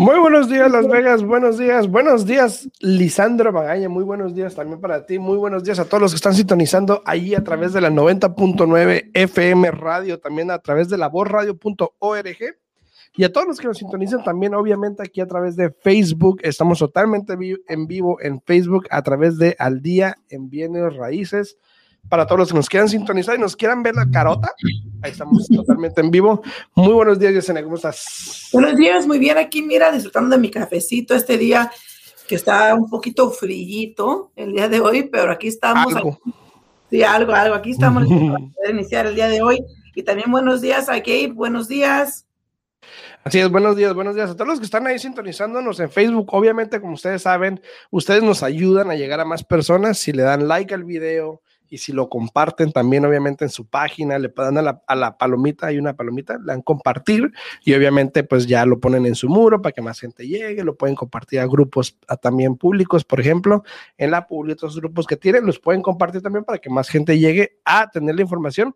Muy buenos días, Las Vegas. Buenos días. Buenos días, Lisandro Magaña. Muy buenos días también para ti. Muy buenos días a todos los que están sintonizando ahí a través de la 90.9 FM Radio, también a través de la vozradio.org y a todos los que nos sintonizan también, obviamente, aquí a través de Facebook. Estamos totalmente en vivo en Facebook a través de Al Día en Bienes Raíces. Para todos los que nos quieran sintonizar y nos quieran ver la carota, ahí estamos totalmente en vivo. Muy buenos días, Yesenia, ¿cómo estás? Buenos días, muy bien aquí, mira, disfrutando de mi cafecito este día que está un poquito frillito el día de hoy, pero aquí estamos. Algo. sí, algo, algo. Aquí estamos para iniciar el día de hoy. Y también buenos días a Gabe, buenos días. Así es, buenos días, buenos días a todos los que están ahí sintonizándonos en Facebook. Obviamente, como ustedes saben, ustedes nos ayudan a llegar a más personas si le dan like al video y si lo comparten también, obviamente, en su página, le dan a la, a la palomita, hay una palomita, le dan compartir y obviamente, pues ya lo ponen en su muro para que más gente llegue, lo pueden compartir a grupos a también públicos, por ejemplo, en la publi, otros grupos que tienen, los pueden compartir también para que más gente llegue a tener la información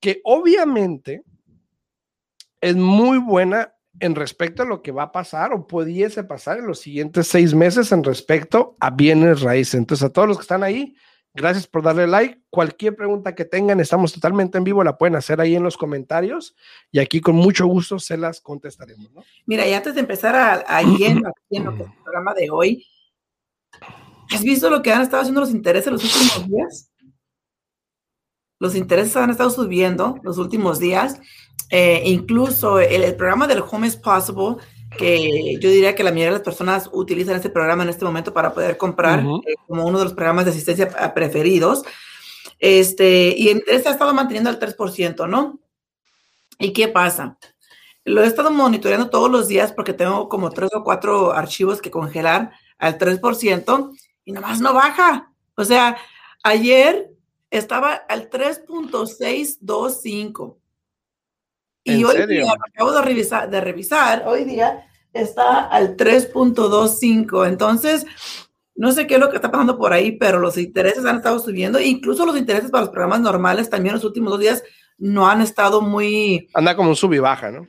que obviamente es muy buena en respecto a lo que va a pasar o pudiese pasar en los siguientes seis meses en respecto a bienes raíces. Entonces, a todos los que están ahí, gracias por darle like. Cualquier pregunta que tengan, estamos totalmente en vivo, la pueden hacer ahí en los comentarios y aquí con mucho gusto se las contestaremos. ¿no? Mira, y antes de empezar a, a lleno, lleno con el programa de hoy, ¿has visto lo que han estado haciendo los intereses los últimos días? Los intereses han estado subiendo los últimos días. Eh, incluso el, el, programa del Home is Possible, que yo diría que la mayoría de las personas utilizan este programa en este momento para poder comprar uh -huh. eh, como uno de los programas de asistencia preferidos. Este, y interés ha estado manteniendo al 3%, ¿no? ¿Y qué pasa? Lo he estado monitoreando todos los días porque tengo como tres o cuatro archivos que congelar al 3% y nomás no baja. O sea, ayer estaba al 3.625. Y hoy serio? día, acabo de revisar, de revisar, hoy día está al 3.25. Entonces, no sé qué es lo que está pasando por ahí, pero los intereses han estado subiendo. Incluso los intereses para los programas normales también los últimos dos días no han estado muy... Anda como un sub y baja, ¿no?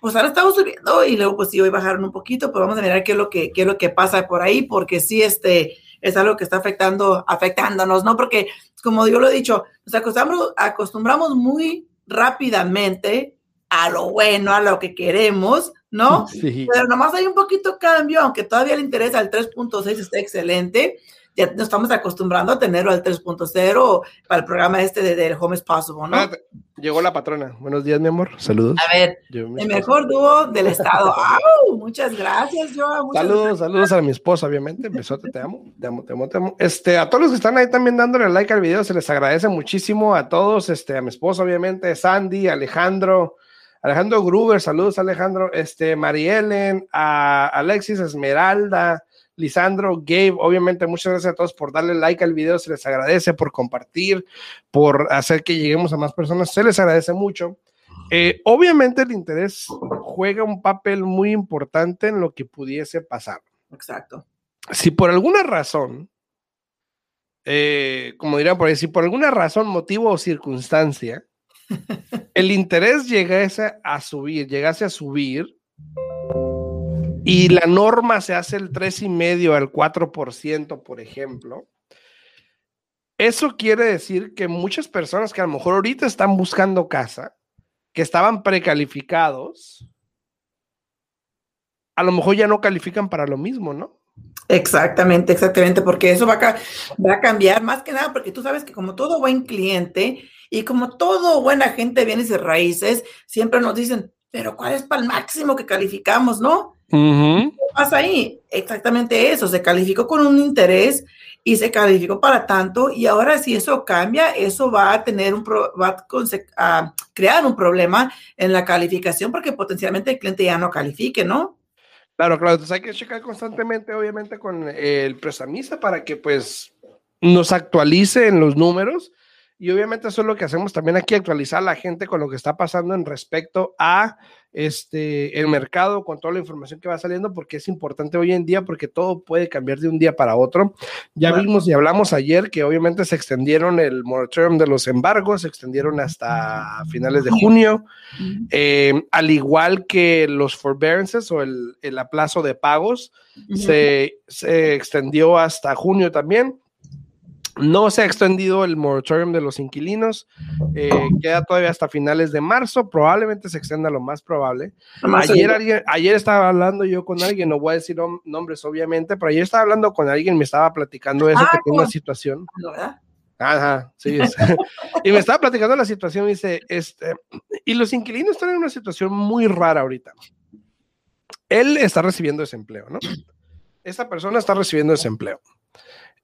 Pues han estado subiendo y luego pues sí, hoy bajaron un poquito, pero vamos a mirar qué es lo que, qué es lo que pasa por ahí, porque sí, este, es algo que está afectando, afectándonos, ¿no? Porque, como yo lo he dicho, nos acostumbramos, acostumbramos muy rápidamente a lo bueno, a lo que queremos, ¿no? Sí. Pero nomás hay un poquito cambio, aunque todavía le interesa al 3.6 está excelente, ya nos estamos acostumbrando a tenerlo al 3.0 para el programa este de, de Home is Possible, ¿no? Ah, llegó la patrona. Buenos días, mi amor. Saludos. A ver, el mejor dúo del estado. ¡Au! Muchas gracias, Joa. Muchas saludos, gracias. saludos a mi esposa, obviamente. Besote, te amo, te amo, te amo, te amo. Este, a todos los que están ahí también dándole like al video, se les agradece muchísimo a todos, este, a mi esposa, obviamente, Sandy, Alejandro, Alejandro Gruber, saludos Alejandro, este, Marielen, a Alexis Esmeralda, Lisandro, Gabe, obviamente muchas gracias a todos por darle like al video, se les agradece por compartir, por hacer que lleguemos a más personas, se les agradece mucho. Eh, obviamente el interés juega un papel muy importante en lo que pudiese pasar. Exacto. Si por alguna razón, eh, como dirían por ahí, si por alguna razón, motivo o circunstancia, el interés llegase a subir, llegase a subir, y la norma se hace el 3,5 al 4%, por ejemplo, eso quiere decir que muchas personas que a lo mejor ahorita están buscando casa, que estaban precalificados, a lo mejor ya no califican para lo mismo, ¿no? Exactamente, exactamente, porque eso va a, cambiar más que nada, porque tú sabes que como todo buen cliente y como todo buena gente de raíces, siempre nos dicen, pero ¿cuál es para el máximo que calificamos, no? Uh -huh. ¿Qué pasa ahí? Exactamente eso, se calificó con un interés y se calificó para tanto y ahora si eso cambia, eso va a tener un pro, va a, a, crear un problema en la calificación porque potencialmente el cliente ya no califique, ¿no? Claro, claro, entonces hay que checar constantemente, obviamente, con el prestamista para que pues nos actualice en los números y obviamente eso es lo que hacemos también aquí, actualizar a la gente con lo que está pasando en respecto a este, el mercado, con toda la información que va saliendo, porque es importante hoy en día, porque todo puede cambiar de un día para otro. Ya vimos y hablamos ayer que obviamente se extendieron el moratorium de los embargos, se extendieron hasta finales de junio, eh, al igual que los forbearances o el, el aplazo de pagos, se, se extendió hasta junio también. No se ha extendido el moratorium de los inquilinos, eh, queda todavía hasta finales de marzo, probablemente se extienda lo más probable. Ayer, ayer estaba hablando yo con alguien, no voy a decir nombres obviamente, pero ayer estaba hablando con alguien, me estaba platicando eso, ah, que tiene una situación. Ajá, sí. y me estaba platicando la situación y dice, este, y los inquilinos están en una situación muy rara ahorita. Él está recibiendo desempleo, ¿no? Esta persona está recibiendo desempleo.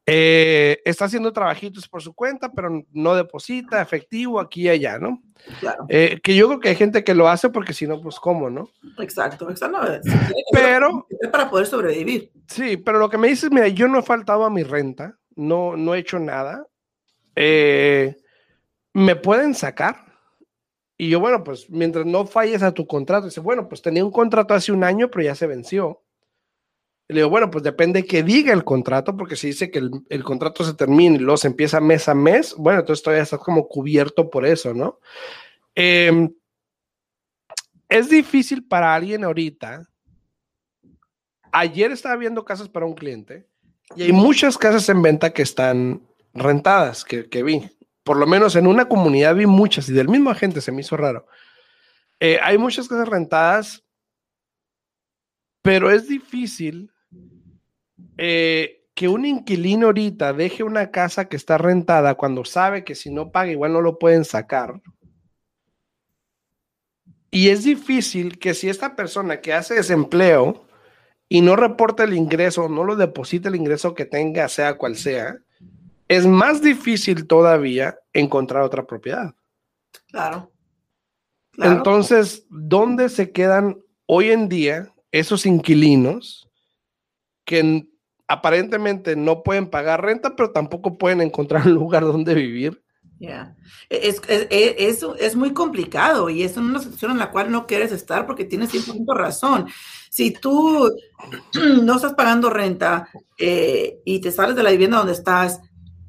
Eh, está haciendo trabajitos por su cuenta, pero no deposita efectivo aquí y allá, ¿no? Claro. Eh, que yo creo que hay gente que lo hace porque si no, pues cómo, ¿no? Exacto, exacto. pero para poder sobrevivir. Sí, pero lo que me dices, mira, yo no he faltado a mi renta, no, no he hecho nada. Eh, ¿Me pueden sacar? Y yo, bueno, pues mientras no falles a tu contrato, dice, bueno, pues tenía un contrato hace un año, pero ya se venció le digo, bueno, pues depende que diga el contrato, porque si dice que el, contrato se termina y luego se empieza mes a mes, bueno, entonces todavía estás como cubierto por eso, ¿no? Em, es difícil para alguien ahorita. Ayer estaba viendo casas para un cliente y hay muchas casas en venta que están rentadas, que, vi. Por lo menos en una comunidad vi muchas y del mismo agente se me hizo raro. Eh, hay muchas casas rentadas, pero es difícil eh, que un inquilino ahorita deje una casa que está rentada cuando sabe que si no paga igual no lo pueden sacar. Y es difícil que si esta persona que hace desempleo y no reporta el ingreso, no lo deposita el ingreso que tenga, sea cual sea, es más difícil todavía encontrar otra propiedad. Claro. Entonces, ¿dónde se quedan hoy en día esos inquilinos que aparentemente no pueden pagar renta, pero tampoco pueden encontrar un lugar donde vivir. Ya, e, es, es, es, muy complicado y es una situación en la cual no quieres estar porque tienes 100% razón. Si tú no estás pagando renta eh, y te sales de la vivienda donde estás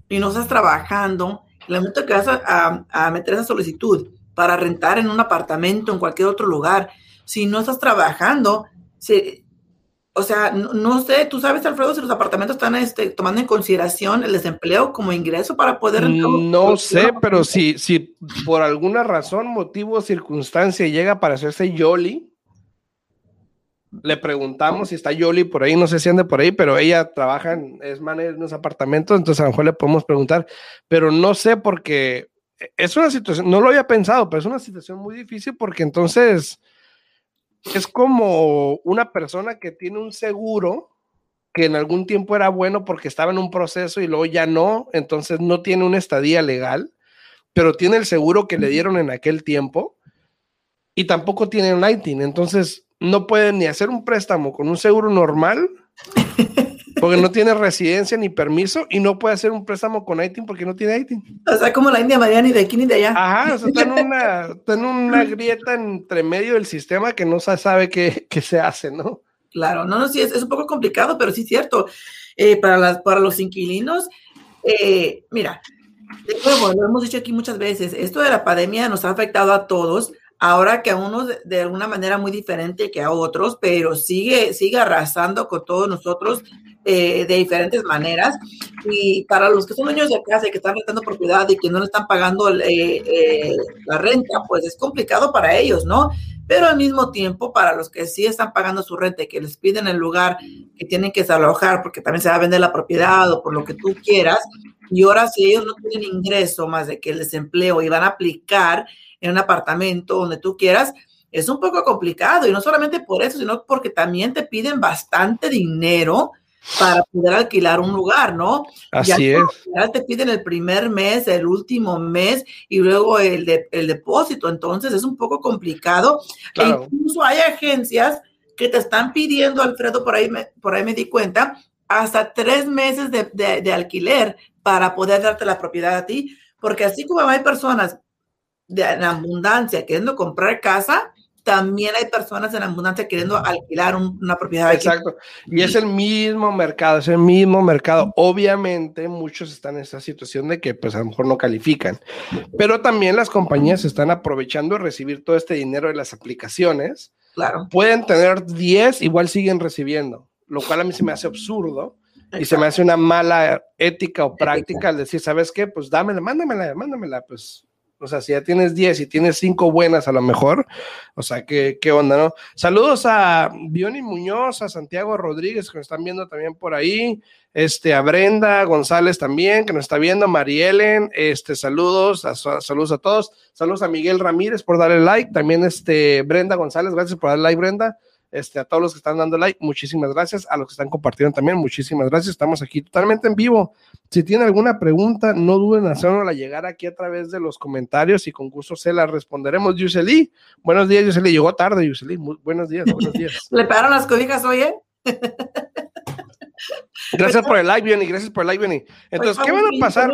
y no estás trabajando, el momento que vas a, a, meter esa solicitud para rentar en un apartamento, en cualquier otro lugar, si no estás trabajando, se, o sea, no, sé, tú sabes, Alfredo, si los apartamentos están este, tomando en consideración el desempleo como ingreso para poder... Mm, no sé, pero si, si por alguna razón, motivo o circunstancia llega para hacerse Yoli, le preguntamos si está Yoli por ahí, no sé si anda por ahí, pero ella trabaja en, es manager en los apartamentos, entonces a lo mejor le podemos preguntar, pero no sé porque es una situación, no lo había pensado, pero es una situación muy difícil porque entonces es como una persona que tiene un seguro que en algún tiempo era bueno porque estaba en un proceso y luego ya no, entonces no tiene una estadía legal, pero tiene el seguro que le dieron en aquel tiempo y tampoco tiene un ITIN, entonces no puede ni hacer un préstamo con un seguro normal porque no tiene residencia ni permiso y no puede hacer un préstamo con ITIN porque no tiene ITIN. O sea, como la India Mariana y de aquí ni de allá. Ajá, o sea, está en una, está en una grieta entre medio del sistema que no se sabe qué, qué se hace, ¿no? Claro, no, no, sí, es, es un poco complicado, pero sí es cierto. Eh, para, las, para los inquilinos, eh, mira, de nuevo, lo hemos dicho aquí muchas veces, esto de la pandemia nos ha afectado a todos, ahora que a unos de, alguna manera muy diferente que a otros, pero sigue, sigue arrasando con todos nosotros eh, de diferentes maneras. Y para los que son dueños de casa y que están rentando propiedad y que no le están pagando eh, eh, la renta, pues es complicado para ellos, ¿no? Pero al mismo tiempo, para los que sí están pagando su renta y que les piden el lugar que tienen que desalojar porque también se va a vender la propiedad o por lo que tú quieras, y ahora si ellos no tienen ingreso más de que el desempleo y van a aplicar en un apartamento donde tú quieras, es un poco complicado. Y no solamente por eso, sino porque también te piden bastante dinero para poder alquilar un lugar, ¿no? Así es. Ya te piden el primer mes, el último mes y luego el, el depósito. Entonces es un poco complicado. E incluso hay agencias que te están pidiendo, Alfredo, por ahí me, por ahí me di cuenta, hasta tres meses de, de, alquiler para poder darte la propiedad a ti, porque así como hay personas de, en abundancia queriendo comprar casa, también hay personas en abundancia queriendo alquilar una propiedad. Exacto. Y es el mismo mercado, es el mismo mercado. Obviamente muchos están en esa situación de que pues a lo mejor no califican, pero también las compañías están aprovechando de recibir todo este dinero de las aplicaciones. Claro. Pueden tener 10, igual siguen recibiendo, lo cual a mí se me hace absurdo. Y se me hace una mala ética o práctica al decir, ¿sabes qué? Pues dámela, mándamela, mándamela, pues o sea, si ya tienes 10 y tienes 5 buenas a lo mejor, o sea, ¿qué, qué onda, no? Saludos a Bioni Muñoz, a Santiago Rodríguez, que nos están viendo también por ahí, este, a Brenda González también, que nos está viendo, Marielen, este, saludos, a, saludos a todos, saludos a Miguel Ramírez por darle like, también este, Brenda González, gracias por darle like, Brenda, este, a todos los que están dando like, muchísimas gracias. A los que están compartiendo también, muchísimas gracias. Estamos aquí totalmente en vivo. Si tienen alguna pregunta, no duden en hacernosla llegar aquí a través de los comentarios y con gusto se la responderemos. Yuseli, buenos días, Yuseli. Llegó tarde, Yuseli. buenos días, buenos días. ¿Le pegaron las cobijas hoy, eh? Gracias por el like, Benny. Gracias por el like, Benny. Entonces, ¿qué va a pasar?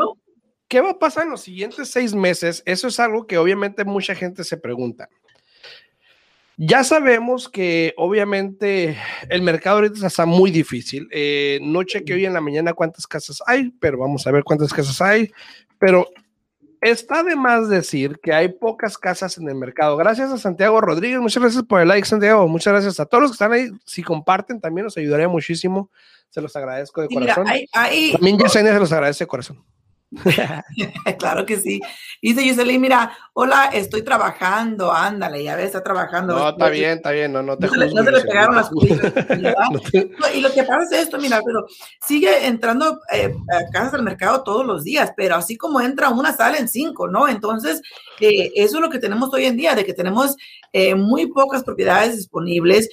¿Qué va a pasar en los siguientes seis meses? Eso es algo que obviamente mucha gente se pregunta. Ya sabemos que obviamente el mercado ahorita está muy difícil. Eh, no chequeé hoy en la mañana cuántas casas hay, pero vamos a ver cuántas casas hay. Pero está de más decir que hay pocas casas en el mercado. Gracias a Santiago Rodríguez, muchas gracias por el like, Santiago. Muchas gracias a todos los que están ahí. Si comparten, también nos ayudaría muchísimo. Se los agradezco de corazón. También Yesenia se los agradece de corazón. claro que sí. Dice Yuseli, mira, hola, estoy trabajando, ándale, ya ves, está trabajando. No, está bien, está bien, no, no te No, no se le pegaron las. Y lo que pasa es esto, mira, pero sigue entrando eh, a casas del mercado todos los días, pero así como entra una, salen cinco, ¿no? Entonces, eh, eso es lo que tenemos hoy en día, de que tenemos eh, muy pocas propiedades disponibles,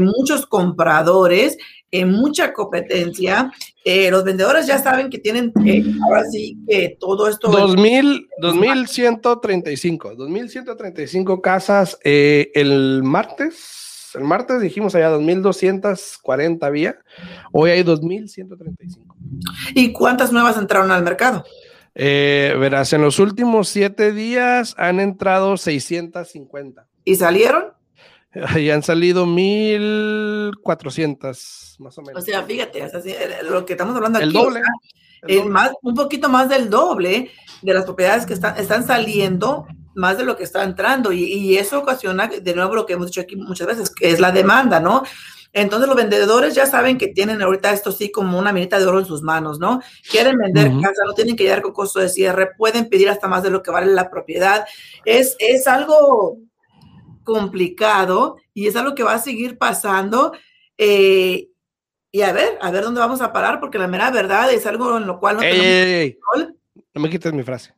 muchos compradores, mucha competencia. Eh, los vendedores ya saben que tienen eh, ahora sí que todo esto. 2000, 2135, 2135 casas eh, el martes. El martes dijimos allá 2240 había, hoy hay 2135. ¿Y cuántas nuevas entraron al mercado? verás, en los últimos siete días han entrado 650. ¿Y salieron? Y han salido 1400, más o menos. O sea, fíjate, eh, lo que estamos hablando aquí. El doble. Más, un poquito más del doble de las propiedades que están, están saliendo, más de lo que está entrando. Y, eso ocasiona, de nuevo, lo que hemos dicho aquí muchas veces, que es la demanda, ¿no? Entonces los vendedores ya saben que tienen ahorita esto sí como una minita de oro en sus manos, ¿no? Quieren vender casa, no tienen que llegar con costo de cierre, pueden pedir hasta más de lo que vale la propiedad. Es, es algo complicado y es algo que va a seguir pasando. Eh, y a ver, a ver dónde vamos a parar, porque la mera verdad es algo en lo cual no No me quites mi frase.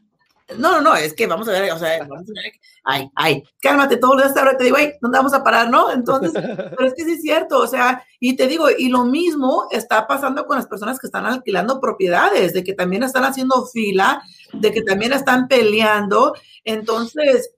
No, no, no, es que vamos a ver, o sea, vamos a ver, ay, ay, cálmate todo lo ahora te digo, ay, ¿dónde vamos a parar, no? Entonces, pero es que sí es cierto, o sea, y te digo, y lo mismo está pasando con las personas que están alquilando propiedades, de que también están haciendo fila, de que también están peleando, entonces,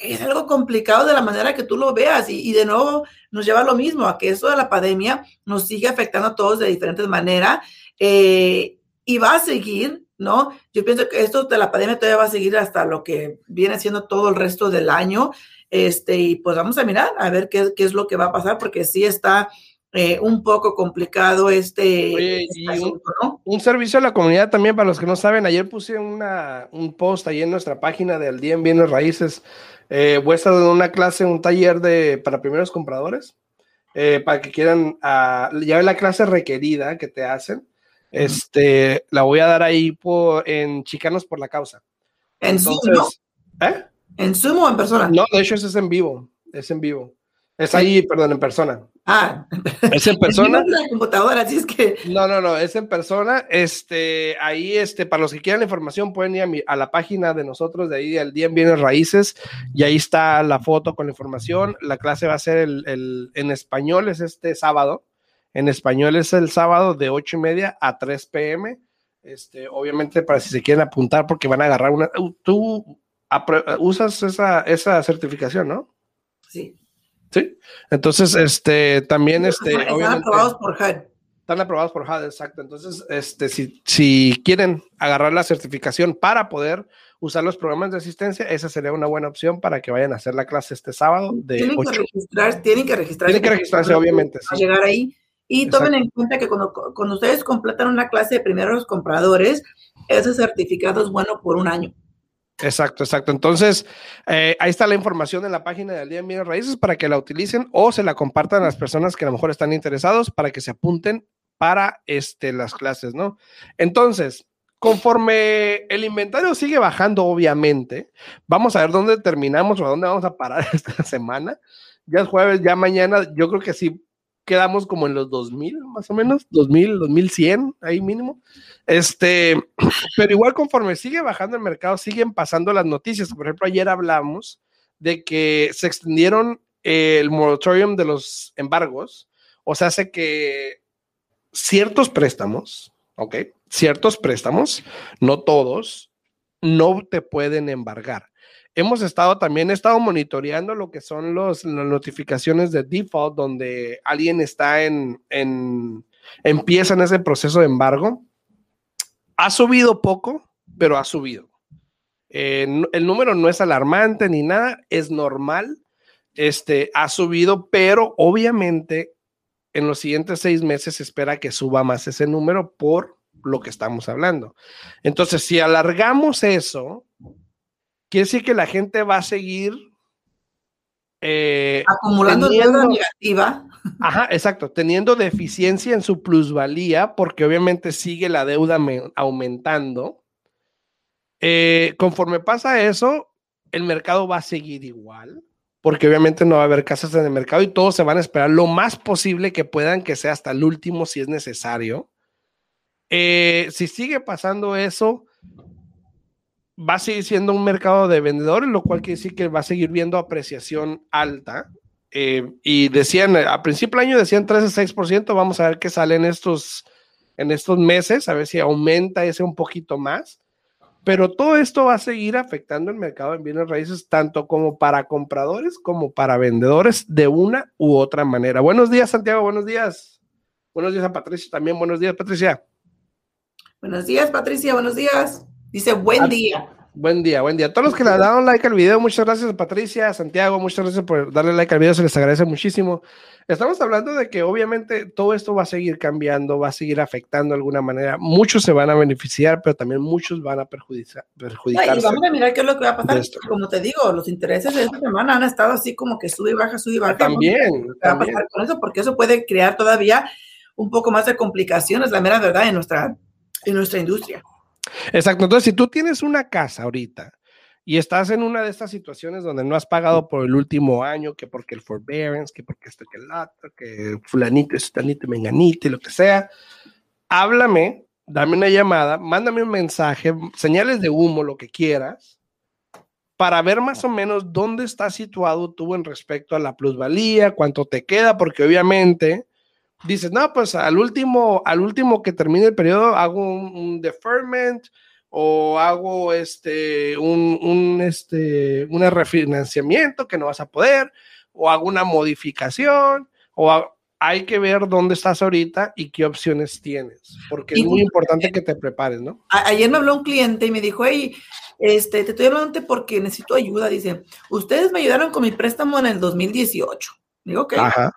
es algo complicado de la manera que tú lo veas y, de nuevo nos lleva a lo mismo, a que eso de la pandemia nos sigue afectando a todos de diferentes maneras eh, y va a seguir, ¿no? Yo pienso que esto de la pandemia todavía va a seguir hasta lo que viene siendo todo el resto del año. Este, y pues vamos a mirar a ver qué, qué es lo que va a pasar, porque sí está eh, un poco complicado este, este asunto, ¿no? un, servicio a la comunidad también, para los que no saben, ayer puse una, un post ahí en nuestra página del Día en Bienes Raíces eh, voy a estar dando una clase, un taller de, para primeros compradores, eh, para que quieran, uh, ya la clase requerida que te hacen, este, la voy a dar ahí por, en Chicanos por la Causa. ¿En Zoom, no? ¿Eh? ¿En Zoom o en persona? No, de hecho, es en vivo, es en vivo. Es ahí, perdón, en persona. Ah, es en persona. la computadora, así es que. No, no, no, es en persona. Este, ahí, este, para los que quieran la información, pueden ir a, la página de nosotros, de ahí, al día en bienes raíces, y ahí está la foto con la información. La clase va a ser el, en español, es este sábado. En español es el sábado de 8 y media a 3 pm. Este, obviamente, para si se quieren apuntar, porque van a agarrar una. Tú usas esa, esa certificación, ¿no? Sí. Sí. Entonces, este, también, este. Están aprobados por HUD. Están aprobados por HUD, exacto. Entonces, este, si, si quieren agarrar la certificación para poder usar los programas de asistencia, esa sería una buena opción para que vayan a hacer la clase este sábado de tienen Que registrar, tienen que registrarse. Tienen que registrarse, obviamente. Sí. llegar ahí. Y tomen en cuenta que cuando, cuando ustedes completan una clase de primeros compradores, ese certificado es bueno por un año. Exacto, exacto. Entonces, eh, ahí está la información en la página de Día de Raíces para que la utilicen o se la compartan a las personas que a lo mejor están interesados para que se apunten para este, las clases, ¿no? Entonces, conforme el inventario sigue bajando, obviamente, vamos a ver dónde terminamos o a dónde vamos a parar esta semana. Ya es jueves, ya mañana, yo creo que sí quedamos como en los 2000, más o menos, 2000, 2100, ahí mínimo. Este, pero igual conforme sigue bajando el mercado, siguen pasando las noticias. Por ejemplo, ayer hablamos de que se extendieron el moratorium de los embargos, o sea, hace que ciertos préstamos, ¿ok? Ciertos préstamos, no todos, no te pueden embargar hemos estado también, he estado monitoreando lo que son los, las notificaciones de default, donde alguien está en, en, empieza en ese proceso de embargo. Ha subido poco, pero ha subido. Eh, el número no es alarmante ni nada, es normal. Este ha subido, pero obviamente en los siguientes seis meses se espera que suba más ese número por lo que estamos hablando. Entonces, si alargamos eso, quiere decir que la gente va a seguir eh, acumulando deuda negativa. Ajá, exacto, teniendo deficiencia en su plusvalía, porque obviamente sigue la deuda aumentando. Eh, conforme pasa eso, el mercado va a seguir igual, porque obviamente no va a haber casas en el mercado y todos se van a esperar lo más posible que puedan, que sea hasta el último si es necesario. Eh, si sigue pasando eso, va a seguir siendo un mercado de vendedores, lo cual quiere decir que va a seguir viendo apreciación alta. Eh, y decían, a principio del año decían 13-6%, vamos a ver qué sale en estos, en estos meses, a ver si aumenta ese un poquito más. Pero todo esto va a seguir afectando el mercado de bienes raíces, tanto como para compradores como para vendedores, de una u otra manera. Buenos días, Santiago, buenos días. Buenos días a Patricia también, buenos días, Patricia. Buenos días, Patricia, buenos días. Dice, buen día. Buen día, buen día. Todos los que le dado like al video, muchas gracias Patricia, Santiago, muchas gracias por darle like al video, se les agradece muchísimo. Estamos hablando de que obviamente todo esto va a seguir cambiando, va a seguir afectando de alguna manera. Muchos se van a beneficiar, pero también muchos van a perjudicar, perjudicarse. y vamos a mirar qué es lo que va a pasar. Como te digo, los intereses de esta semana han estado así como que sube y baja, sube y baja. También. ¿Qué va a pasar con eso? Porque eso puede crear todavía un poco más de complicaciones, la mera verdad, en nuestra, en nuestra industria. Exacto. Entonces, si tú tienes una casa ahorita y estás en una de estas situaciones donde no has pagado por el último año, que porque el forbearance, que porque esto, que el otro, que fulanito, sutanito, menganito y lo que sea, háblame, dame una llamada, mándame un mensaje, señales de humo, lo que quieras, para ver más o menos dónde está situado tú en respecto a la plusvalía, cuánto te queda, porque obviamente dices, no, pues al último, al último que termine el periodo hago un, deferment o hago este, un, un, este, un refinanciamiento que no vas a poder, o hago una modificación, o hay que ver dónde estás ahorita y qué opciones tienes, porque es muy importante que te prepares, ¿no? Ayer me habló un cliente y me dijo, hey, este, te estoy hablando porque necesito ayuda. Dice, ustedes me ayudaron con mi préstamo en el 2018. Digo, ok. Ajá.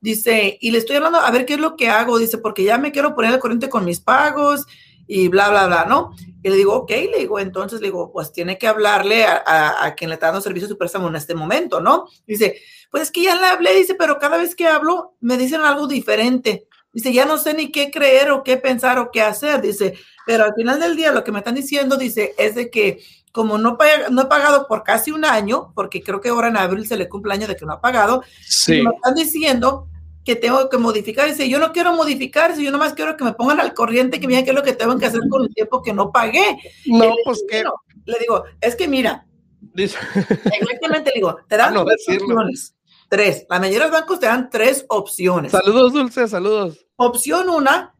Dice, y le estoy hablando a ver qué es lo que hago. Dice, porque ya me quiero poner al corriente con mis pagos y bla, bla, bla, ¿no? Y le digo, ok, le digo, entonces le digo, pues tiene que hablarle a, quien le está dando servicio a su préstamo en este momento, ¿no? Dice, pues es que ya le hablé, dice, pero cada vez que hablo me dicen algo diferente. Dice, ya no sé ni qué creer o qué pensar o qué hacer. Dice, pero al final del día lo que me están diciendo, dice, es de que como no, no he pagado por casi un año, porque creo que ahora en abril se le cumple año de que no ha pagado, sí. me están diciendo que tengo que modificar. Dice, yo no quiero modificar, yo nomás quiero que me pongan al corriente, que digan qué es lo que tengo que hacer con el tiempo que no pagué. No, pues que... Le digo, es que mira, exactamente le digo, te dan ah, tres opciones. Tres. La mayoría de los bancos te dan tres opciones. Saludos, Dulce, saludos. Opción una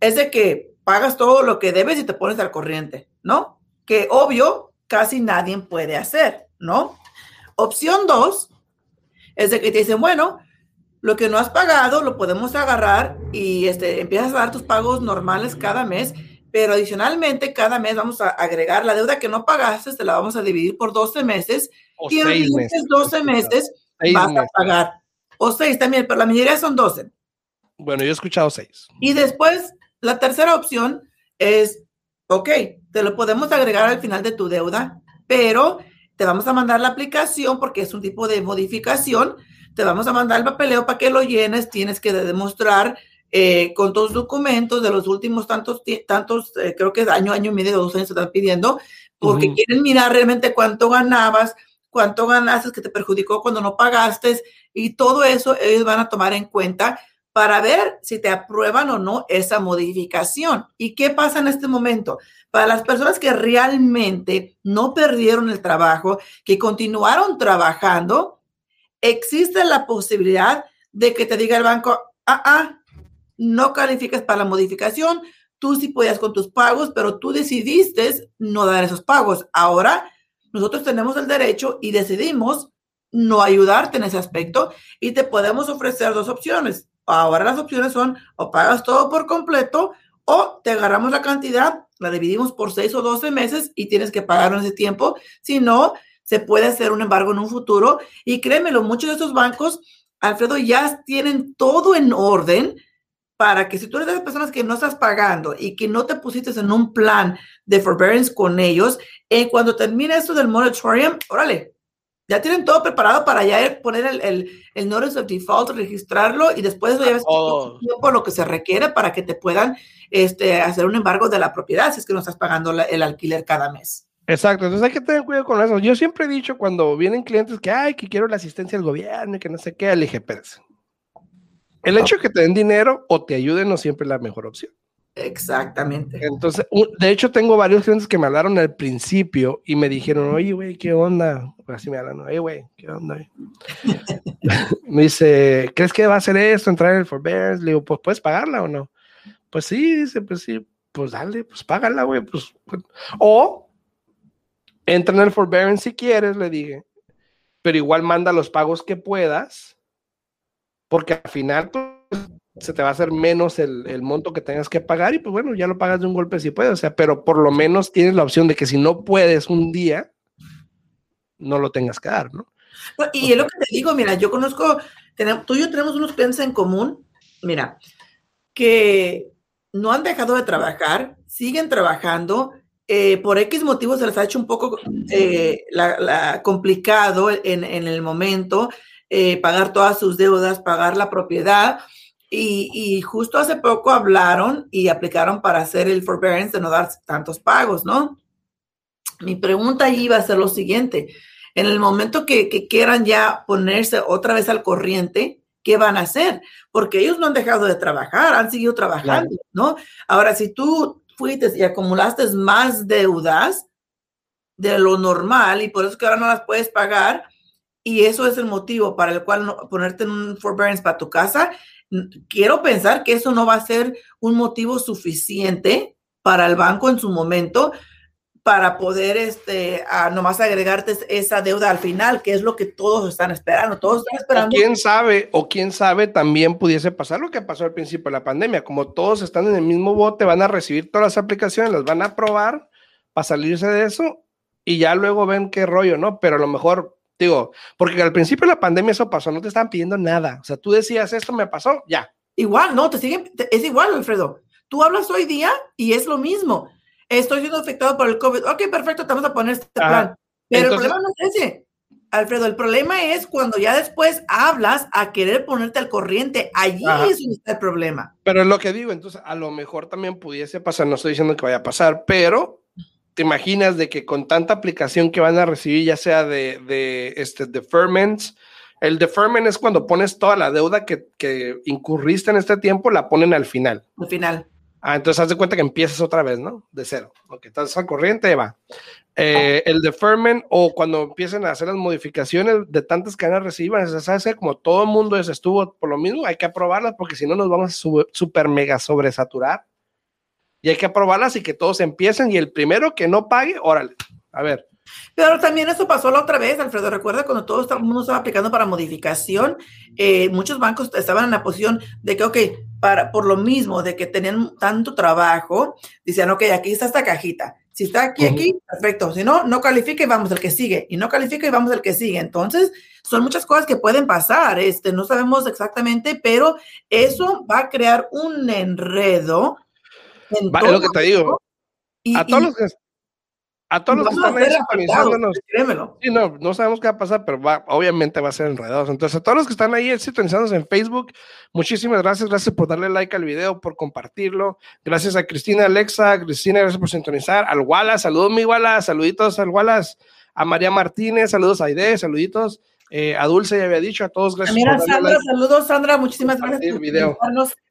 es de que pagas todo lo que debes y te pones al corriente, ¿no? Que obvio, casi nadie puede hacer, ¿no? Opción dos es de que te dicen, bueno, lo que no has pagado lo podemos agarrar y este, empiezas a dar tus pagos normales cada mes, pero adicionalmente cada mes vamos a agregar la deuda que no pagaste, te la vamos a dividir por 12 meses O y en los meses. 12 meses vas a pagar. O 6 también, pero la mayoría son 12. Bueno, yo he escuchado seis. Y después, la tercera opción es, ok, te lo podemos agregar al final de tu deuda, pero te vamos a mandar la aplicación porque es un tipo de modificación. Te vamos a mandar el papeleo para que lo llenes. Tienes que demostrar eh, con tus documentos de los últimos tantos, tantos eh, creo que es año, año y medio, dos años se están pidiendo, porque quieren mirar realmente cuánto ganabas, cuánto ganaste que te perjudicó cuando no pagaste y todo eso ellos van a tomar en cuenta para ver si te aprueban o no esa modificación. ¿Y qué pasa en este momento? Para las personas que realmente no perdieron el trabajo, que continuaron trabajando, existe la posibilidad de que te diga el banco, ah, ah, no calificas para la modificación, tú sí podías con tus pagos, pero tú decidiste no dar esos pagos. Ahora, nosotros tenemos el derecho y decidimos no ayudarte en ese aspecto y te podemos ofrecer dos opciones. Ahora las opciones son o pagas todo por completo o te agarramos la cantidad, la dividimos por 6 o 12 meses y tienes que pagar en ese tiempo. Si no, se puede hacer un embargo en un futuro. Y créemelo, muchos de estos bancos, Alfredo, ya tienen todo en orden para que si tú eres de las personas que no estás pagando y que no te pusiste en un plan de forbearance con ellos, eh, cuando termine esto del moratorium, órale, ya tienen todo preparado para ya poner el, el, el notice of default, registrarlo y después llevas Oh. tiempo lo que se requiere para que te puedan este, hacer un embargo de la propiedad si es que no estás pagando la- el alquiler cada mes. Exacto, entonces hay que tener cuidado con eso. Yo siempre he dicho cuando vienen clientes que, ay, que quiero la asistencia del gobierno y que no sé qué, le dije. El hecho de que te den dinero o te ayuden no siempre es la mejor opción. Exactamente. Entonces, de hecho, tengo varios clientes que me hablaron al principio y me dijeron, oye, güey, ¿qué onda? Así me hablan, oye, güey, ¿qué onda? güey?" me dice, ¿crees que va a hacer esto, entrar en el forbearance? Le digo, pues, ¿puedes pagarla o no? Pues sí, dice, pues sí, pues dale, pues págala, güey, pues. pues". O entra en el forbearance si quieres, le dije, pero igual manda los pagos que puedas, porque al final pues, se te va a hacer menos el, el monto que tengas que pagar y pues bueno, ya lo pagas de un golpe si puedes, o sea, pero por lo menos tienes la opción de que si no puedes un día, no lo tengas que dar, ¿no? No, Y es lo que te digo, mira, yo conozco, tenemos, tú y yo tenemos unos clientes en común, mira, que no han dejado de trabajar, siguen trabajando, eh, por X motivos se les ha hecho un poco eh, la- la- complicado en, en el momento eh, pagar todas sus deudas, pagar la propiedad. Y, y justo hace poco hablaron y aplicaron para hacer el forbearance de no dar tantos pagos, ¿no? Mi pregunta ahí iba a ser lo siguiente. En el momento que, que quieran ya ponerse otra vez al corriente, ¿qué van a hacer? Porque ellos no han dejado de trabajar, han seguido trabajando, ¿no? Ahora, si tú fuiste y acumulaste más deudas de lo normal y por eso que ahora no las puedes pagar, y eso es el motivo para el cual no- ponerte en un forbearance para tu casa, quiero pensar que eso no va a ser un motivo suficiente para el banco en su momento para poder este, a nomás agregarte esa deuda al final, que es lo que todos están esperando. Todos están O esperando. quién sabe, o quién sabe, también pudiese pasar lo que pasó al principio de la pandemia. Como todos están en el mismo bote, van a recibir todas las aplicaciones, las van a aprobar para salirse de eso y ya luego ven qué rollo, ¿no? Pero a lo mejor, digo, porque al principio de la pandemia eso pasó, no te estaban pidiendo nada. O sea, tú decías, esto me pasó, ya. Igual, no, te siguen, es igual, Alfredo. Tú hablas hoy día y es lo mismo. Estoy siendo afectado por el COVID. Ok, perfecto, te vamos a poner este Ajá. plan. Pero Entonces- el problema no es ese. Alfredo, el problema es cuando ya después hablas a querer ponerte al corriente. Allí Ajá. es donde está el problema. Pero es lo que digo, entonces a lo mejor también pudiese pasar, no estoy diciendo que vaya a pasar, pero te imaginas de que con tanta aplicación que van a recibir, ya sea de, de este deferments, el deferment es cuando pones toda la deuda que, que incurriste en este tiempo, la ponen al final. Al final. Ah, entonces haz de cuenta que empiezas otra vez, ¿no? De cero. Ok, estás al corriente, va. Eh, el deferment o cuando empiecen a hacer las modificaciones de tantas que van a recibir, van a decir, ¿sabes qué? Como todo el mundo es- estuvo por lo mismo, hay que aprobarlas porque si no nos vamos a su- super mega sobresaturar. Y hay que aprobarlas y que todos empiecen y el primero que no pague, órale. A ver, Pero también eso pasó la otra vez, Alfredo. Recuerda cuando todo el mundo estaba aplicando para modificación, eh, muchos bancos estaban en la posición de que, ok, para, por lo mismo de que tenían tanto trabajo, decían, ok, aquí está esta cajita. Si está aquí, aquí, perfecto. Si no, no califica y vamos al que sigue. Y no califica y vamos al que sigue. Entonces, son muchas cosas que pueden pasar. Este, no sabemos exactamente, pero eso va a crear un enredo. En es lo que te digo. a todos los que a todos los que están ahí sintonizándonos. Sí, no, no sabemos qué va a pasar, pero va, obviamente va a ser enredados. Entonces, a todos los que están ahí sintonizándonos en Facebook, muchísimas gracias. Gracias por darle like al video, por compartirlo. Gracias a Cristina Alexa, Cristina, gracias por sintonizar. Al Wallace, saludos mi Wallace, saluditos al Wallace. A María Martínez, saludos a Aide, saluditos. Eh, a Dulce ya había dicho, a todos gracias. Mira, Sandra, saludos Sandra, muchísimas gracias por video.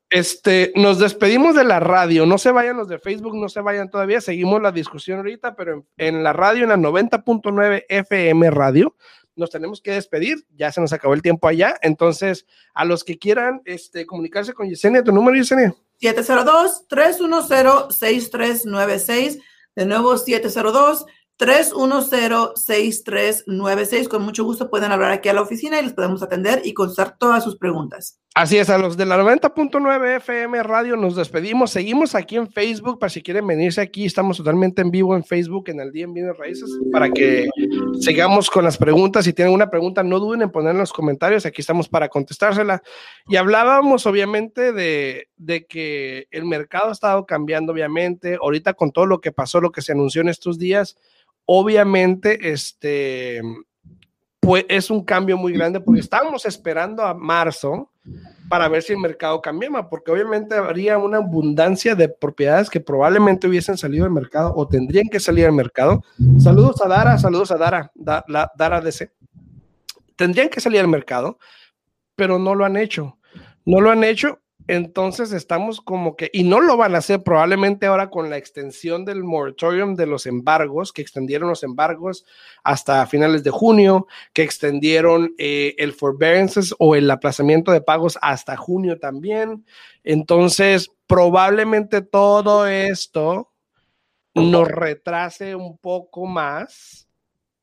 Este, nos despedimos de la radio. No se vayan los de Facebook, no se vayan todavía. Seguimos la discusión ahorita, pero en, la radio, en la 90.9 FM Radio, nos tenemos que despedir. Ya se nos acabó el tiempo allá. Entonces, a los que quieran este, comunicarse con Yesenia, tu número, Yesenia. 702-310-6396. De nuevo, 702 310-6396. Con mucho gusto pueden hablar aquí a la oficina y les podemos atender y contestar todas sus preguntas. Así es, a los de la 90.9 FM Radio nos despedimos. Seguimos aquí en Facebook para si quieren venirse aquí. Estamos totalmente en vivo en Facebook en el día en Bienes Raíces para que sigamos con las preguntas. Si tienen una pregunta, no duden en poner en los comentarios. Aquí estamos para contestársela. Y hablábamos, obviamente, de, de que el mercado ha estado cambiando, obviamente. Ahorita con todo lo que pasó, lo que se anunció en estos días obviamente, este, pues es un cambio muy grande porque estábamos esperando a marzo para ver si el mercado cambiaba, porque obviamente habría una abundancia de propiedades que probablemente hubiesen salido al mercado o tendrían que salir al mercado. Saludos a Dara, saludos a Dara, la, Dara DC. Tendrían que salir al mercado, pero no lo han hecho. No lo han hecho entonces estamos como que, y no lo van a hacer probablemente ahora con la extensión del moratorium de los embargos, que extendieron los embargos hasta finales de junio, que extendieron eh, el forbearances o el aplazamiento de pagos hasta junio también. Entonces, probablemente todo esto nos retrase un poco más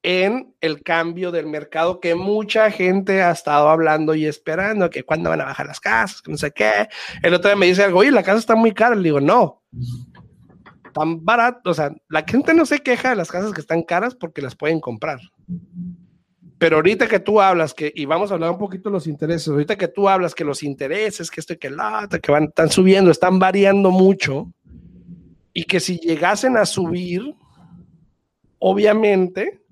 en el cambio del mercado que mucha gente ha estado hablando y esperando, que cuándo van a bajar las casas, que no sé qué. El otro día me dice algo, oye, la casa está muy cara. Le digo, no, tan barato. O sea, la gente no se queja de las casas que están caras porque las pueden comprar. Pero ahorita que tú hablas que, y vamos a hablar un poquito de los intereses, ahorita que tú hablas que los intereses, que esto y que la que van, están subiendo, están variando mucho, y que si llegasen a subir, obviamente,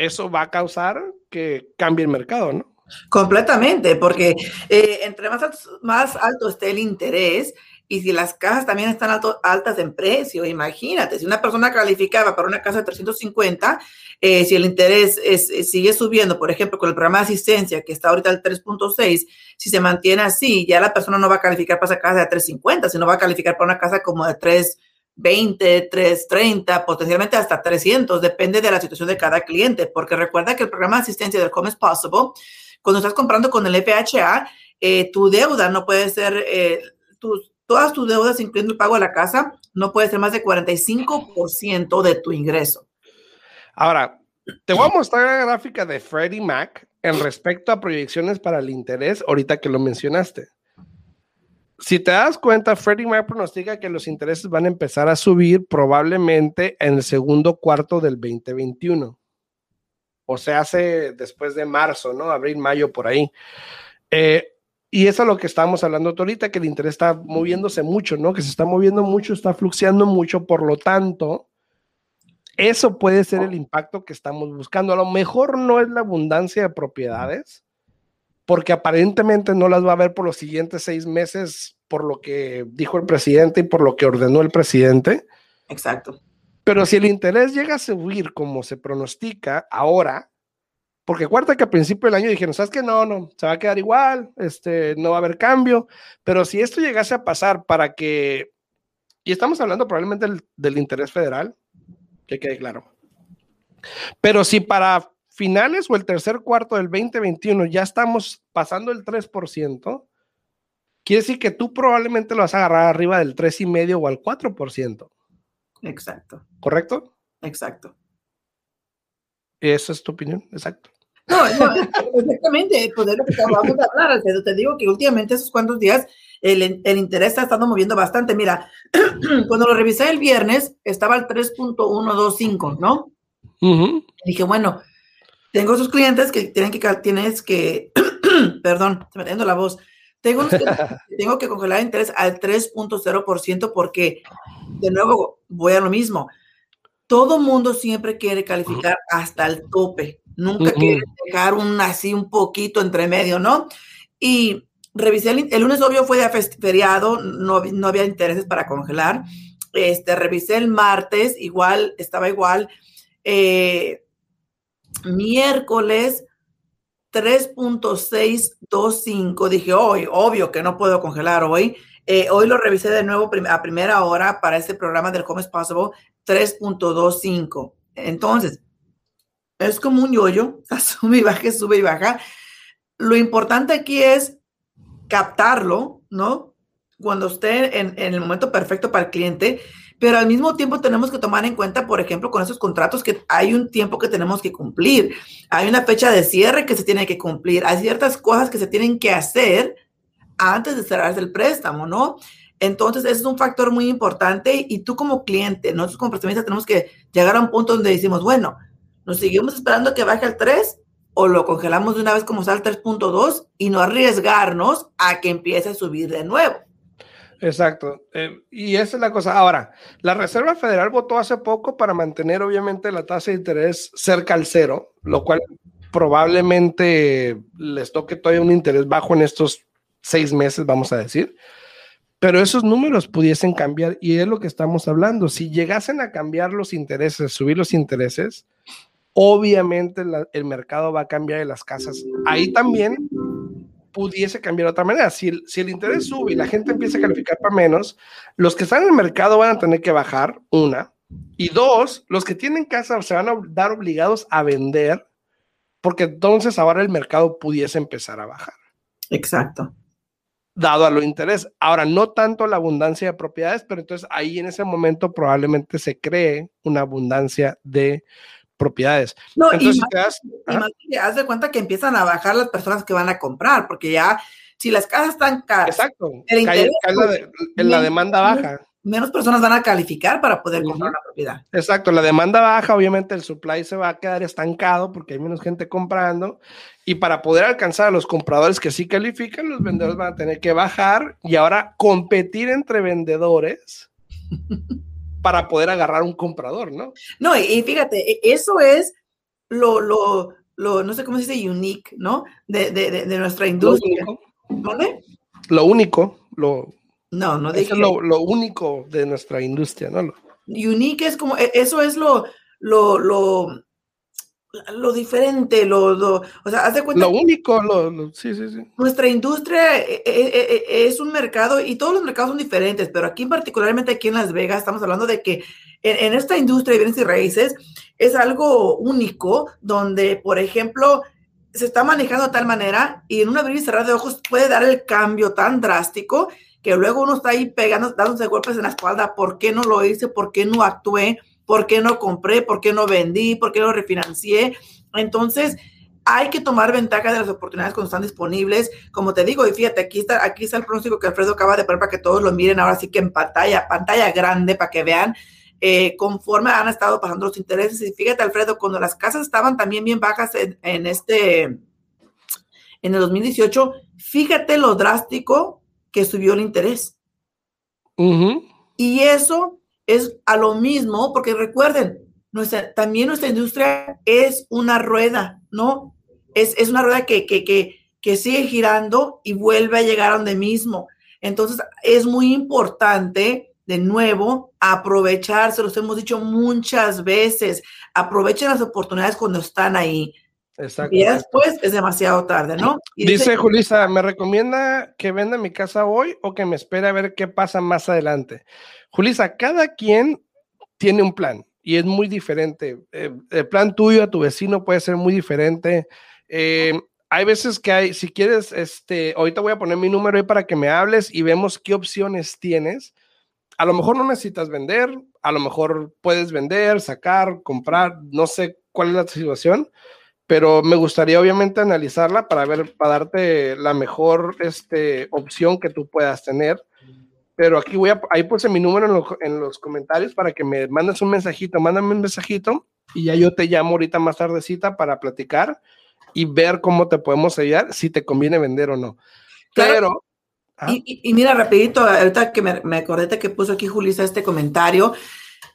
eso va a causar que cambie el mercado, ¿no? Completamente, porque eh, entre más alto, más alto esté el interés y si las casas también están altas en precio, imagínate, si una persona calificaba para una casa de 350, eh, si el interés sigue subiendo, por ejemplo, con el programa de asistencia que está ahorita al 3.6, si se mantiene así, ya la persona no va a calificar para esa casa de 350, sino va a calificar para una casa como de 3 20, 330, potencialmente hasta 300, depende de la situación de cada cliente, porque recuerda que el programa de asistencia del Home is Possible, cuando estás comprando con el FHA, eh, tu deuda no puede ser, eh, todas tus deudas, incluyendo el pago de la casa, no puede ser más de 45% de tu ingreso. Ahora, te voy a mostrar la gráfica de Freddie Mac en respecto a proyecciones para el interés, ahorita que lo mencionaste si te das cuenta, Freddie Mac pronostica que los intereses van a empezar a subir probablemente en el segundo cuarto del 2021. O sea, hace después de marzo, ¿no? Abril, mayo, por ahí. Eh, y eso es lo que estamos hablando ahorita, que el interés está moviéndose mucho, ¿no? Que se está moviendo mucho, está fluxeando mucho, por lo tanto, eso puede ser el impacto que estamos buscando. A lo mejor no es la abundancia de propiedades, porque aparentemente no las va a ver por los siguientes seis meses, por lo que dijo el presidente y por lo que ordenó el presidente. Exacto. Pero si el interés llega a subir como se pronostica ahora, porque cuarta que a principio del año dijeron, ¿sabes qué? No, no, se va a quedar igual, este, no va a haber cambio, pero si esto llegase a pasar para que, y estamos hablando probablemente del, del interés federal, que quede claro, pero si para finales o el tercer cuarto del 2021 ya estamos pasando el 3%, quiere decir que tú probablemente lo vas a agarrar arriba del 3,5 o al 4%. Exacto. ¿Correcto? Exacto. Esa es tu opinión, exacto. No, no exactamente, pues es lo que acabamos de hablar. Te digo que últimamente esos cuantos días el, el, interés está estando moviendo bastante. Mira, cuando lo revisé el viernes, estaba al 3.125, ¿no? Dije, bueno, tengo esos clientes que tienen que, tienes que, perdón, se me está la voz. Tengo, que, tengo que congelar interés al 3.0% porque, de nuevo, voy a lo mismo. Todo mundo siempre quiere calificar hasta el tope. Nunca quiere dejar un así un poquito entre medio, ¿no? Y revisé el, lunes, obvio, fue de feriado, no, no había intereses para congelar. Este, revisé el martes, igual, estaba igual. Eh, miércoles 3.625. Dije, hoy, obvio que no puedo congelar hoy. Eh, hoy lo revisé de nuevo a primera hora para este programa del Home Possible 3.25. Entonces, es como un yoyo, sube y baja, sube y baja. Lo importante aquí es captarlo, ¿no? Cuando esté en, el momento perfecto para el cliente, pero al mismo tiempo tenemos que tomar en cuenta, por ejemplo, con esos contratos que hay un tiempo que tenemos que cumplir, hay una fecha de cierre que se tiene que cumplir, hay ciertas cosas que se tienen que hacer antes de cerrarse el préstamo, ¿no? Entonces, ese es un factor muy importante y tú como cliente, nosotros como prestamistas tenemos que llegar a un punto donde decimos, bueno, nos seguimos esperando que baje al 3 o lo congelamos de una vez como sale 3.2 y no arriesgarnos a que empiece a subir de nuevo. Exacto. Eh, y esa es la cosa. Ahora, la Reserva Federal votó hace poco para mantener obviamente la tasa de interés cerca al cero, lo cual probablemente les toque todavía un interés bajo en estos seis meses, vamos a decir. Pero esos números pudiesen cambiar y es lo que estamos hablando. Si llegasen a cambiar los intereses, subir los intereses, obviamente el mercado va a cambiar de las casas. Ahí también pudiese cambiar de otra manera. Si el, si el interés sube y la gente empieza a calificar para menos, los que están en el mercado van a tener que bajar, una. Y dos, los que tienen casa se van a dar obligados a vender, porque entonces ahora el mercado pudiese empezar a bajar. Exacto. Dado a lo interés. Ahora, no tanto la abundancia de propiedades, pero entonces ahí en ese momento probablemente se cree una abundancia de propiedades. No, Entonces, y, más, te das, de cuenta que empiezan a bajar las personas que van a comprar, porque ya, si las casas están caras, Exacto. El la, pues, demanda baja. Menos personas van a calificar para poder comprar una propiedad. Exacto, la demanda baja, obviamente el supply se va a quedar estancado porque hay menos gente comprando y para poder alcanzar a los compradores que sí califican, los vendedores van a tener que bajar y ahora competir entre vendedores para poder agarrar un comprador, ¿no? No, y, fíjate, e, eso es lo, lo, lo, no sé cómo se dice, unique, ¿no? De, de, de, nuestra industria. Lo único, lo único, lo... No, no dije. Es lo, lo, único de nuestra industria, ¿no? Unique es como, e, eso es lo, lo, lo, lo diferente, lo, lo, o sea, haz de cuenta. Lo único, lo, sí, sí, sí. Nuestra industria eh, eh, eh, es un mercado y todos los mercados son diferentes, pero aquí particularmente aquí en Las Vegas estamos hablando de que en, esta industria de bienes y raíces es algo único donde, por ejemplo, se está manejando de tal manera y en un abrir y cerrar de ojos puede dar el cambio tan drástico que luego uno está ahí pegando, dándose golpes en la espalda, ¿por qué no lo hice? ¿Por qué no actué? ¿Por qué no compré? ¿Por qué no vendí? ¿Por qué no refinancié? Entonces, hay que tomar ventaja de las oportunidades cuando están disponibles. Como te digo, y fíjate, aquí está, aquí está el pronóstico que Alfredo acaba de poner para que todos lo miren ahora sí que en pantalla, pantalla grande para que vean eh, conforme han estado pasando los intereses. Y fíjate, Alfredo, cuando las casas estaban también bien bajas en, este, en el 2018, fíjate lo drástico que subió el interés. Y eso es a lo mismo, porque recuerden, nuestra, también nuestra industria es una rueda, ¿no? Es, es una rueda que, que, que, que, sigue girando y vuelve a llegar a donde mismo. Entonces, es muy importante, de nuevo, aprovecharse, los hemos dicho muchas veces, aprovechen las oportunidades cuando están ahí. Exacto. Y después es demasiado tarde, ¿no? dice, Julisa, ¿me recomienda que venda mi casa hoy o que me espere a ver qué pasa más adelante? Julisa, cada quien tiene un plan y es muy diferente. Eh, el plan tuyo a tu vecino puede ser muy diferente. Eh, hay veces que hay, si quieres, este, ahorita voy a poner mi número ahí para que me hables y vemos qué opciones tienes. A lo mejor no necesitas vender, a lo mejor puedes vender, sacar, comprar, no sé cuál es la situación, pero me gustaría obviamente analizarla para ver, para darte la mejor este, opción que tú puedas tener. Pero aquí voy a, ahí puse mi número en, lo, en los comentarios para que me mandes un mensajito, mándame un mensajito y ya yo te llamo ahorita más tardecita para platicar y ver cómo te podemos ayudar, si te conviene vender o no. Pero y, mira, rapidito, ahorita que me, me acordé que puso aquí Julisa este comentario,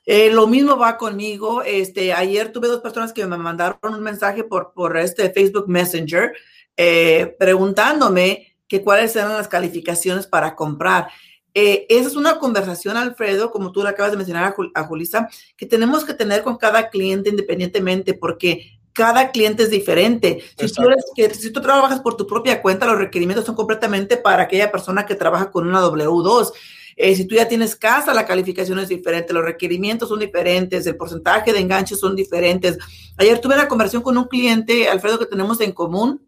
eh, lo mismo va conmigo. Este, ayer tuve dos personas que me mandaron un mensaje por, por este Facebook Messenger eh, preguntándome que cuáles eran las calificaciones para comprar. Eh, esa es una conversación, Alfredo, como tú le acabas de mencionar a, a Julisa, que tenemos que tener con cada cliente independientemente, porque cada cliente es diferente. Si tú, que, si tú, trabajas por tu propia cuenta, los requerimientos son completamente para aquella persona que trabaja con una W2. Eh, si tú ya tienes casa, la calificación es diferente, los requerimientos son diferentes, el porcentaje de enganches son diferentes. Ayer tuve una conversación con un cliente, Alfredo, que tenemos en común,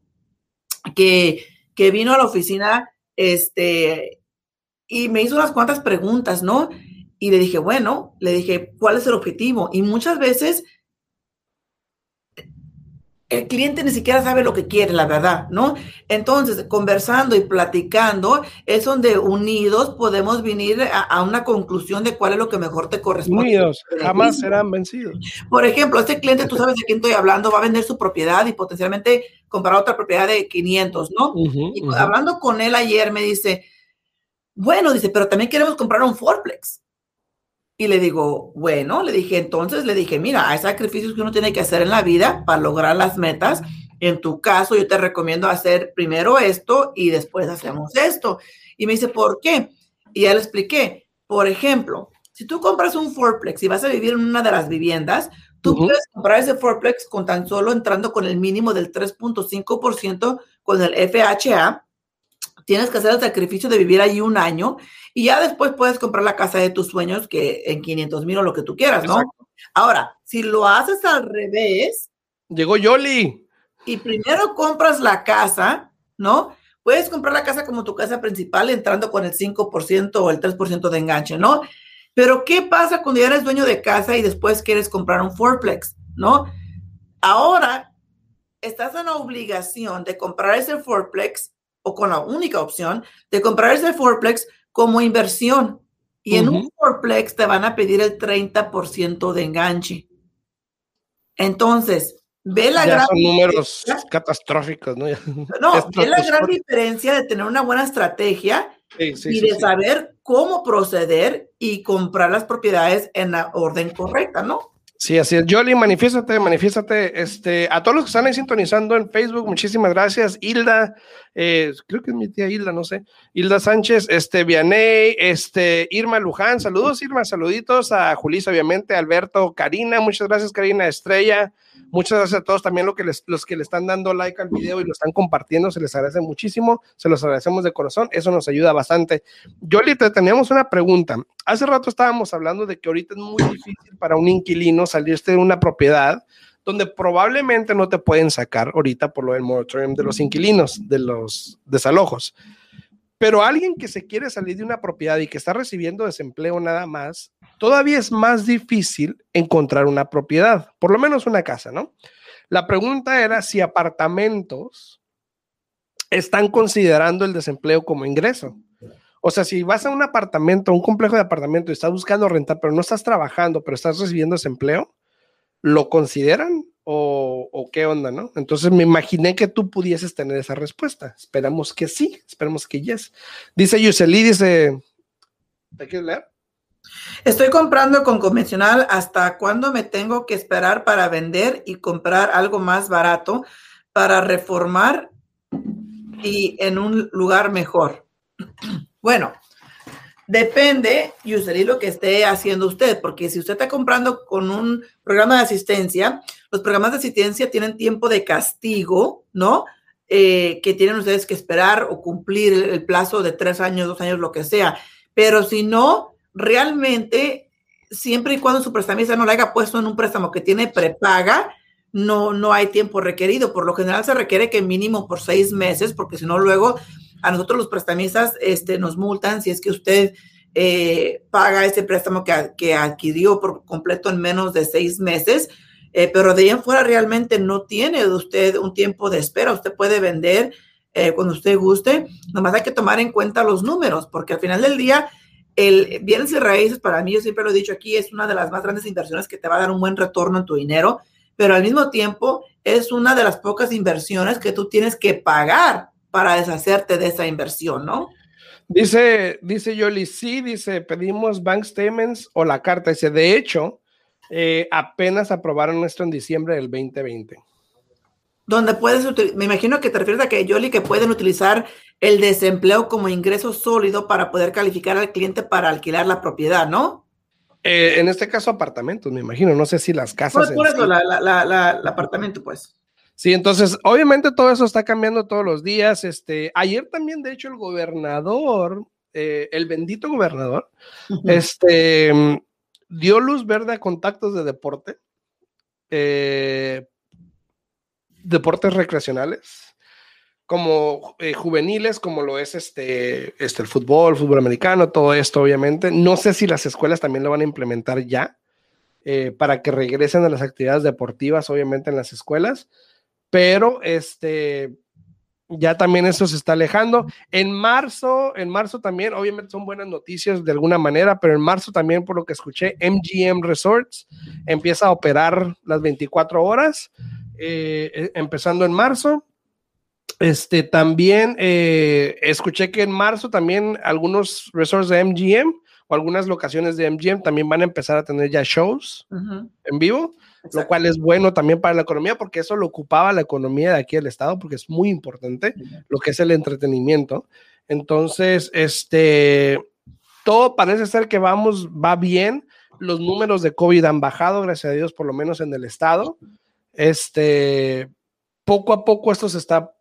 que, que vino a la oficina este, y me hizo unas cuantas preguntas, ¿no? Y le dije, bueno, le dije, ¿cuál es el objetivo? Y muchas veces el cliente ni siquiera sabe lo que quiere, la verdad, ¿no? Entonces, conversando y platicando es donde unidos podemos venir a, una conclusión de cuál es lo que mejor te corresponde. Unidos, jamás serán vencidos. Por ejemplo, este cliente, tú sabes de quién estoy hablando, va a vender su propiedad y potencialmente comprar otra propiedad de 500, ¿no? y hablando con él ayer me dice, bueno, dice, pero también queremos comprar un fourplex. Y le digo, bueno, le dije, entonces le dije, mira, hay sacrificios que uno tiene que hacer en la vida para lograr las metas. En tu caso, yo te recomiendo hacer primero esto y después hacemos esto. Y me dice, ¿por qué? Y ya le expliqué. Por ejemplo, si tú compras un fourplex y vas a vivir en una de las viviendas, tú puedes comprar ese fourplex con tan solo entrando con el mínimo del 3.5% con el FHA tienes que hacer el sacrificio de vivir ahí un año y ya después puedes comprar la casa de tus sueños que en 500 mil o lo que tú quieras, ¿no? Ahora, si lo haces al revés. Llegó Yoli. Y primero compras la casa, ¿no? Puedes comprar la casa como tu casa principal entrando con el 5% o el 3% de enganche, ¿no? Pero ¿qué pasa cuando ya eres dueño de casa y después quieres comprar un fourplex, ¿no? Ahora estás en la obligación de comprar ese fourplex o con la única opción de comprar ese fourplex como inversión. Y en un fourplex te van a pedir el 30% de enganche. Entonces, ve la gran son números catastróficos, ¿no? No, ve la gran diferencia de tener una buena estrategia y de saber cómo proceder y comprar las propiedades en la orden correcta, ¿no? Sí, así es. Jolly, manifiéstate, manifiéstate. Este, a todos los que están ahí sintonizando en Facebook, muchísimas gracias. Hilda, eh, creo que es mi tía Hilda, no sé. Hilda Sánchez, este, Vianey, este, Irma Luján, saludos, Irma, saluditos a Julisa, obviamente, Alberto, Karina, muchas gracias, Karina, Estrella, muchas gracias a todos también lo que les, los que le están dando like al video y lo están compartiendo, se les agradece muchísimo, se los agradecemos de corazón, eso nos ayuda bastante. Jolly, te teníamos una pregunta. Hace rato estábamos hablando de que ahorita es muy difícil para un inquilino salirte de una propiedad donde probablemente no te pueden sacar ahorita por lo del moratorium de los inquilinos, de los desalojos. Pero alguien que se quiere salir de una propiedad y que está recibiendo desempleo nada más, todavía es más difícil encontrar una propiedad, por lo menos una casa, ¿no? La pregunta era si apartamentos están considerando el desempleo como ingreso. O sea, si vas a un apartamento, un complejo de apartamento y estás buscando rentar, pero no estás trabajando, pero estás recibiendo desempleo, ¿lo consideran o, qué onda, no? Entonces me imaginé que tú pudieses tener esa respuesta. Esperamos que sí, esperamos que yes. Dice Yuseli, dice, ¿te quieres leer? Estoy comprando con convencional. ¿Hasta cuándo me tengo que esperar para vender y comprar algo más barato para reformar y en un lugar mejor? Bueno, Depende, y lo que esté haciendo usted, porque si usted está comprando con un programa de asistencia, los programas de asistencia tienen tiempo de castigo, ¿no? Eh, que tienen ustedes que esperar o cumplir el, plazo de tres años, dos años, lo que sea. Pero si no, realmente, siempre y cuando su prestamista no le haya puesto en un préstamo que tiene prepaga, no, no hay tiempo requerido. Por lo general se requiere que mínimo por seis meses, porque si no, luego a nosotros los prestamistas este, nos multan si es que usted eh, paga ese préstamo que, que, adquirió por completo en menos de seis meses. eh, pero de ahí en fuera realmente no tiene usted un tiempo de espera. Usted puede vender eh, cuando usted guste. Nomás hay que tomar en cuenta los números, porque al final del día, el bienes y raíces, para mí, yo siempre lo he dicho aquí, es una de las más grandes inversiones que te va a dar un buen retorno en tu dinero, pero al mismo tiempo es una de las pocas inversiones que tú tienes que pagar para deshacerte de esa inversión, ¿no? Dice, dice Yoli, sí, dice, pedimos bank statements o la carta. Dice, de hecho, eh, apenas aprobaron esto en diciembre del 2020. Donde puedes, me imagino que te refieres a que Yoli, que pueden utilizar el desempleo como ingreso sólido para poder calificar al cliente para alquilar la propiedad, ¿no? Eh, en este caso, apartamentos, me imagino. No sé si las casas. Pues por eso, la, la, la, el apartamento, pues. Sí, entonces, obviamente todo eso está cambiando todos los días. Este, ayer también, de hecho, el gobernador, eh, el bendito gobernador, este, dio luz verde a contactos de deporte, eh, deportes recreacionales, como eh, juveniles, como lo es este, este, el fútbol, el fútbol americano, todo esto, obviamente. No sé si las escuelas también lo van a implementar ya. para que regresen a las actividades deportivas, obviamente en las escuelas, pero este, ya también eso se está alejando. En marzo, en marzo también, obviamente son buenas noticias de alguna manera, pero en marzo también, por lo que escuché, MGM Resorts empieza a operar las 24 horas, eh, eh, empezando en marzo. Este también eh, escuché que en marzo también algunos resorts de MGM o algunas locaciones de MGM también van a empezar a tener ya shows en vivo lo cual es bueno también para la economía porque eso lo ocupaba la economía de aquí del estado porque es muy importante lo que es el entretenimiento. Entonces, este, todo parece ser que vamos, va bien. Los números de COVID han bajado, gracias a Dios, por lo menos en el estado. Este, poco a poco esto se está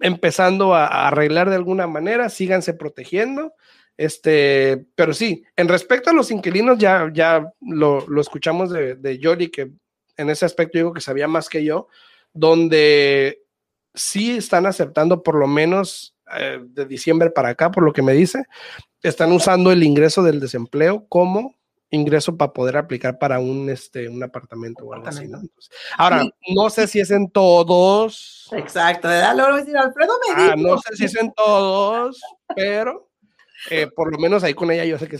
empezando a, arreglar de alguna manera. Síganse protegiendo. Este, pero sí, en respecto a los inquilinos, ya, ya lo, lo escuchamos de, de que en ese aspecto digo que sabía más que yo, donde sí están aceptando por lo menos eh, de diciembre para acá, por lo que me dice, están usando el ingreso del desempleo como ingreso para poder aplicar para un, este, un apartamento o algo así. ahora, no sé si es en todos. Exacto, Alfredo me ah, No sé si es en todos, pero eh, por lo menos ahí con ella yo sé que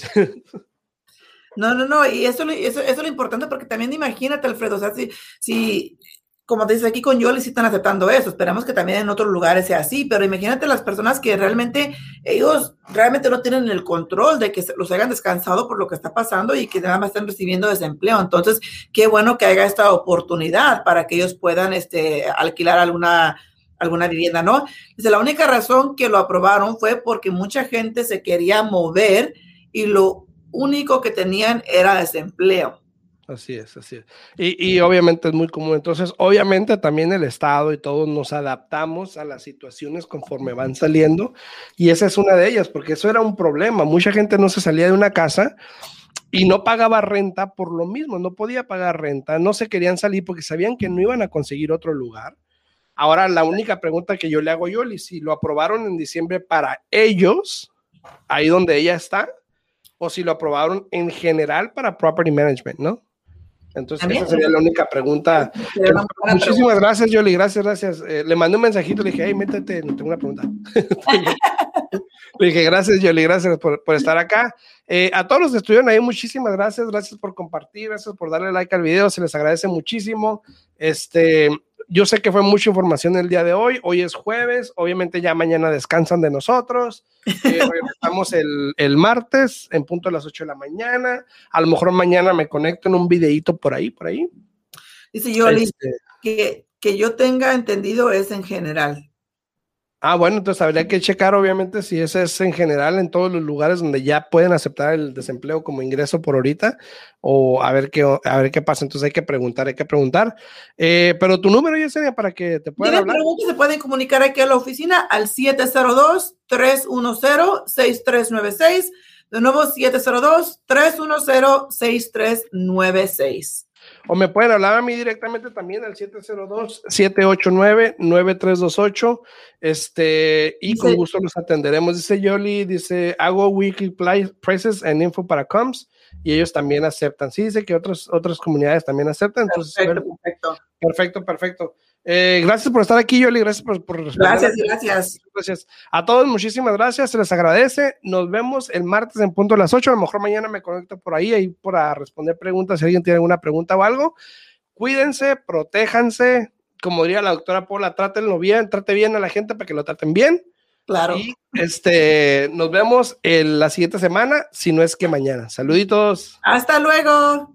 No, no, no, y eso, eso, eso es lo importante porque también imagínate, Alfredo, o sea, si, si como te dices aquí con Yoli, sí están aceptando eso, esperamos que también en otros lugares sea así, pero imagínate las personas que realmente, ellos realmente no tienen el control de que los hayan descansado por lo que está pasando y que nada más están recibiendo desempleo. Entonces, qué bueno que haya esta oportunidad para que ellos puedan este, alquilar alguna alguna vivienda, ¿no? Dice, la única razón que lo aprobaron fue porque mucha gente se quería mover y lo único que tenían era desempleo. Así es, así es. Y, obviamente es muy común. Entonces, obviamente también el Estado y todos nos adaptamos a las situaciones conforme van saliendo. Y esa es una de ellas, porque eso era un problema. Mucha gente no se salía de una casa y no pagaba renta por lo mismo, no podía pagar renta, no se querían salir porque sabían que no iban a conseguir otro lugar. Ahora, la única pregunta que yo le hago yo, y si lo aprobaron en diciembre para ellos, ahí donde ella está, o si lo aprobaron en general para property management, ¿no? Entonces, esa sería la única pregunta. Muchísimas gracias, Yoli. Gracias, gracias. Eh, le mandé un mensajito, le dije, hey, métete, tengo una pregunta. le dije, gracias, Yoli, gracias por, por estar acá. Eh, a todos los que estuvieron ahí, muchísimas gracias. Gracias por compartir, gracias por darle like al video. Se les agradece muchísimo. Este, yo sé que fue mucha información el día de hoy. Hoy es jueves. Obviamente ya mañana descansan de nosotros. Eh, regresamos el, el, martes en punto a las 8 de la mañana. A lo mejor mañana me conecto en un videito por ahí, por ahí. Dice yo, este, que, que yo tenga entendido es en general. Ah, bueno, entonces habría que checar, obviamente, si ese es en general en todos los lugares donde ya pueden aceptar el desempleo como ingreso por ahorita, o a ver qué, a ver qué pasa. Entonces hay que preguntar, hay que preguntar. Eh, pero tu número, ya sería para que te puedan hablar. preguntas, se pueden comunicar aquí a la oficina al 702-310-6396. De nuevo, 702-310-6396. O me pueden hablar a mí directamente también al 702-789-9328. Este, y con gusto los atenderemos. Dice Yoli, dice, hago weekly prices and info para coms y ellos también aceptan. Sí, dice que otras, otras comunidades también aceptan. Entonces, perfecto, perfecto. Perfecto, eh, gracias por estar aquí, Yoli. Gracias por, por Gracias, gracias. Gracias. A todos, muchísimas gracias. Se les agradece. Nos vemos el martes en punto a las 8. A lo mejor mañana me conecto por ahí, ahí para responder preguntas. Si alguien tiene alguna pregunta o algo, cuídense, protéjanse. Como diría la doctora Paula, trátenlo bien, trate bien a la gente para que lo traten bien. Claro. Y este, nos vemos en la siguiente semana, si no es que mañana. Saluditos. Hasta luego.